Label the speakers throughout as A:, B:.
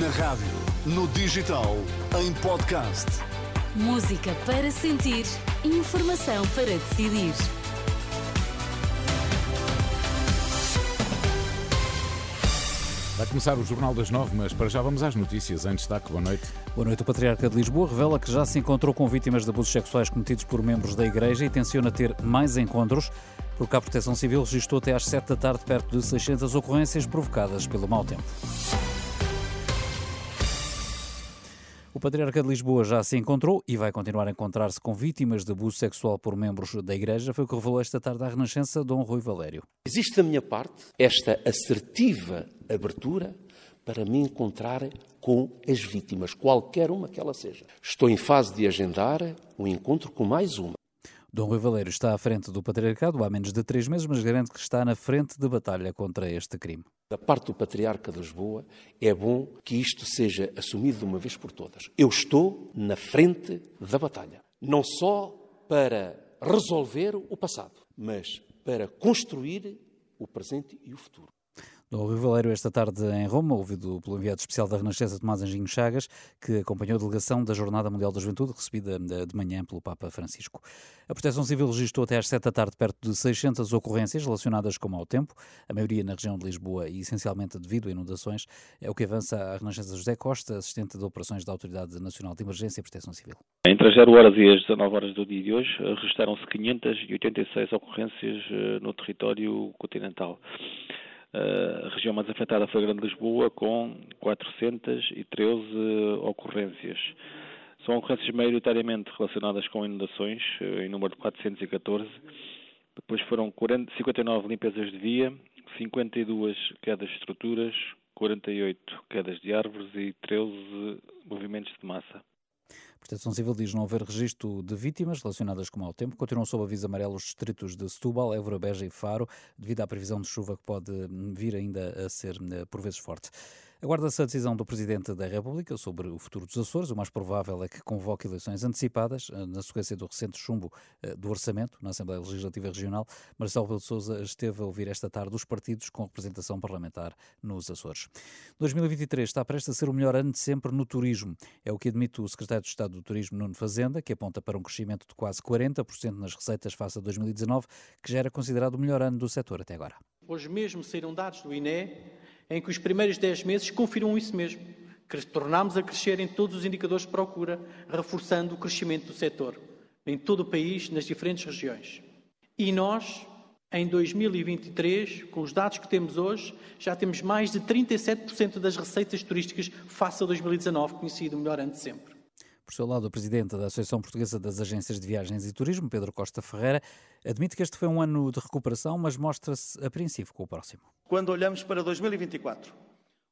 A: Na rádio, no digital, em podcast.
B: Música para sentir, informação para decidir.
C: Vai começar o Jornal das Nove, mas para já vamos às notícias. Em destaque, boa noite.
D: Boa noite. O Patriarca de Lisboa revela que já se encontrou com vítimas de abusos sexuais cometidos por membros da Igreja e tenciona ter mais encontros, porque a Proteção Civil registrou até às 7 da tarde perto de 600 ocorrências provocadas pelo mau tempo. O Patriarca de Lisboa já se encontrou e vai continuar a encontrar-se com vítimas de abuso sexual por membros da Igreja. Foi o que revelou esta tarde à Renascença Dom Rui Valério.
E: Existe da minha parte esta assertiva abertura para me encontrar com as vítimas, qualquer uma que ela seja. Estou em fase de agendar um encontro com mais uma.
D: Dom Rui Valério está à frente do Patriarcado há menos de três meses, mas garante que está na frente de batalha contra este crime.
E: Da parte do Patriarca de Lisboa, é bom que isto seja assumido de uma vez por todas. Eu estou na frente da batalha. Não só para resolver o passado, mas para construir o presente e o futuro.
D: No Rio Valério, esta tarde em Roma, ouvido pelo enviado especial da Renascença Tomás Anjinho Chagas, que acompanhou a delegação da Jornada Mundial da Juventude, recebida de manhã pelo Papa Francisco. A Proteção Civil registrou até às 7 da tarde perto de 600 ocorrências relacionadas com o mau tempo, a maioria na região de Lisboa e essencialmente devido a inundações. É o que avança a Renascença José Costa, assistente de operações da Autoridade Nacional de Emergência e Proteção Civil.
F: Entre as 0 horas e as 19 horas do dia de hoje, registaram-se 586 ocorrências eh, no território continental. A região mais afetada foi a Grande Lisboa, com 413 ocorrências. São ocorrências maioritariamente relacionadas com inundações, eh, em número de 414. Depois foram 40, 59 limpezas de via, 52 quedas de estruturas, 48 quedas de árvores e 13 movimentos de massa.
D: A Proteção Civil diz não haver registro de vítimas relacionadas com o mau tempo. Continuam sob aviso amarelo os distritos de Setúbal, Évora, Beja e Faro, devido à previsão de chuva que pode vir ainda a ser eh, por vezes forte. Aguarda-se a decisão do Presidente da República sobre o futuro dos Açores. O mais provável é que convoque eleições antecipadas, eh, na sequência do recente chumbo eh, do orçamento na Assembleia Legislativa Regional. Marcelo Rebelo de Sousa esteve a ouvir esta tarde os partidos com representação parlamentar nos Açores. 2023 está prestes a ser o melhor ano de sempre no turismo. É o que admite o Secretário de Estado do Turismo, Nuno Fazenda, que aponta para um crescimento de quase 40% nas receitas face a 2019, que já era considerado o melhor ano do setor até agora.
G: Hoje mesmo saíram dados do INE em que os primeiros 10 meses confirmam isso mesmo, que tornámos a crescer em todos os indicadores de procura, reforçando o crescimento do setor, em todo o país, nas diferentes regiões. E nós, em 2023, com os dados que temos hoje, já temos mais de 37% das receitas turísticas face a 2019, conhecido o melhor ano de sempre.
D: Por seu lado, o presidente da Associação Portuguesa das Agências de Viagens e Turismo, Pedro Costa Ferreira, admite que este foi um ano de recuperação, mas mostra-se apreensivo com o próximo.
H: Quando olhamos para 2024,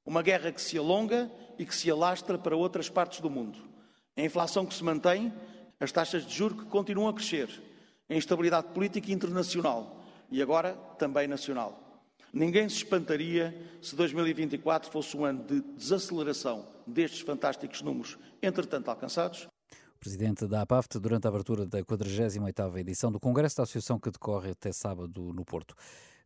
H: uma guerra que se alonga e que se alastra para outras partes do mundo, a inflação que se mantém, as taxas de juros que continuam a crescer, a instabilidade política internacional e agora também nacional. Ninguém se espantaria se 2024 fosse um ano de desaceleração destes fantásticos números, entretanto alcançados.
D: O presidente da APAFT, durante a abertura da 48ª edição do Congresso da Associação que decorre até sábado no Porto.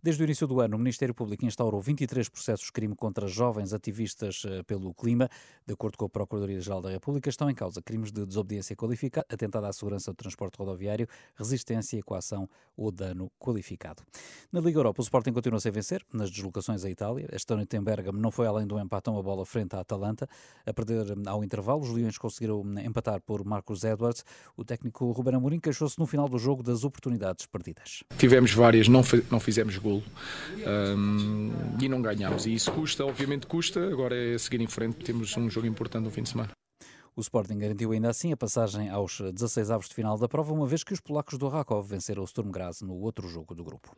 D: Desde o início do ano, o Ministério Público instaurou 23 processos de crime contra jovens ativistas eh, pelo clima. De acordo com a Procuradoria-Geral da República, estão em causa crimes de desobediência qualificada, atentado à segurança do transporte rodoviário, resistência, coação ou dano qualificado. Na Liga Europa, o Sporting continua sem vencer nas deslocações à Itália. Esta noite em Bergamo não foi além do empate a bola frente à Atalanta. A perder hum, ao intervalo, os Leões conseguiram hum, empatar por Marcos Edwards. O técnico Ruben Amorim queixou-se no final do jogo das oportunidades perdidas.
I: Tivemos várias, não, não fizemos gol golo um, e não ganhámos. E isso custa, obviamente custa, agora é seguir em frente, temos um jogo importante no fim de semana.
D: O Sporting garantiu ainda assim a passagem aos 16 avos de final da prova, uma vez que os polacos do Rakov venceram o Sturm Graz no outro jogo do grupo.